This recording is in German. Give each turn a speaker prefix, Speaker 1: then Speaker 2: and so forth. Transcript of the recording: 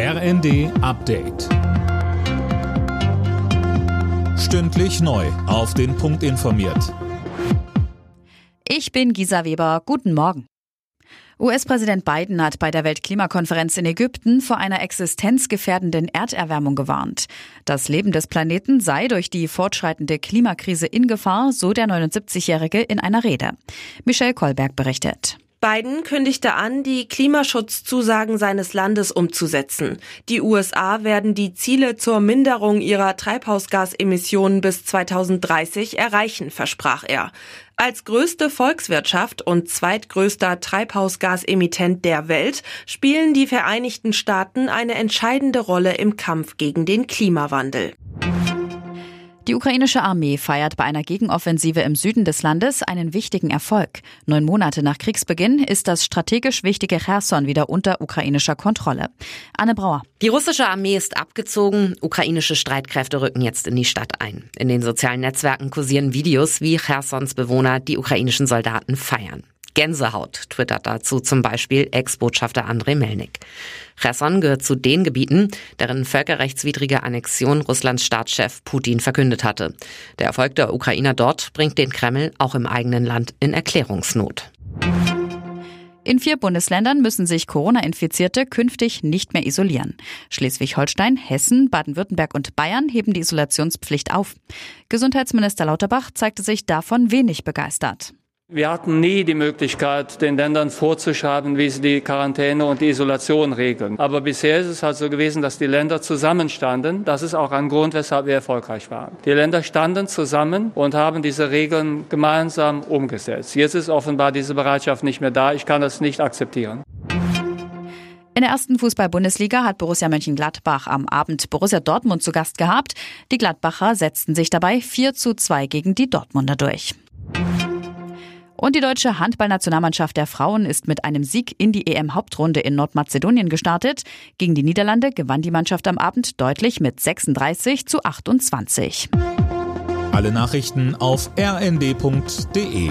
Speaker 1: RND Update. Stündlich neu. Auf den Punkt informiert.
Speaker 2: Ich bin Gisa Weber. Guten Morgen. US-Präsident Biden hat bei der Weltklimakonferenz in Ägypten vor einer existenzgefährdenden Erderwärmung gewarnt. Das Leben des Planeten sei durch die fortschreitende Klimakrise in Gefahr, so der 79-Jährige in einer Rede. Michelle Kolberg berichtet.
Speaker 3: Biden kündigte an, die Klimaschutzzusagen seines Landes umzusetzen. Die USA werden die Ziele zur Minderung ihrer Treibhausgasemissionen bis 2030 erreichen, versprach er. Als größte Volkswirtschaft und zweitgrößter Treibhausgasemittent der Welt spielen die Vereinigten Staaten eine entscheidende Rolle im Kampf gegen den Klimawandel.
Speaker 2: Die ukrainische Armee feiert bei einer Gegenoffensive im Süden des Landes einen wichtigen Erfolg. Neun Monate nach Kriegsbeginn ist das strategisch wichtige Cherson wieder unter ukrainischer Kontrolle. Anne Brauer.
Speaker 4: Die russische Armee ist abgezogen. Ukrainische Streitkräfte rücken jetzt in die Stadt ein. In den sozialen Netzwerken kursieren Videos, wie Chersons Bewohner die ukrainischen Soldaten feiern. Gänsehaut, twittert dazu zum Beispiel Ex-Botschafter Andrei Melnik. Cherson gehört zu den Gebieten, deren völkerrechtswidrige Annexion Russlands Staatschef Putin verkündet hatte. Der Erfolg der Ukrainer dort bringt den Kreml auch im eigenen Land in Erklärungsnot.
Speaker 2: In vier Bundesländern müssen sich Corona-Infizierte künftig nicht mehr isolieren. Schleswig-Holstein, Hessen, Baden-Württemberg und Bayern heben die Isolationspflicht auf. Gesundheitsminister Lauterbach zeigte sich davon wenig begeistert.
Speaker 5: Wir hatten nie die Möglichkeit, den Ländern vorzuschreiben, wie sie die Quarantäne und die Isolation regeln. Aber bisher ist es halt so gewesen, dass die Länder zusammenstanden. Das ist auch ein Grund, weshalb wir erfolgreich waren. Die Länder standen zusammen und haben diese Regeln gemeinsam umgesetzt. Jetzt ist offenbar diese Bereitschaft nicht mehr da. Ich kann das nicht akzeptieren.
Speaker 2: In der ersten Fußball-Bundesliga hat Borussia Mönchengladbach am Abend Borussia Dortmund zu Gast gehabt. Die Gladbacher setzten sich dabei 4 zu 2 gegen die Dortmunder durch. Und die deutsche Handballnationalmannschaft der Frauen ist mit einem Sieg in die EM-Hauptrunde in Nordmazedonien gestartet. Gegen die Niederlande gewann die Mannschaft am Abend deutlich mit 36 zu 28.
Speaker 1: Alle Nachrichten auf rnd.de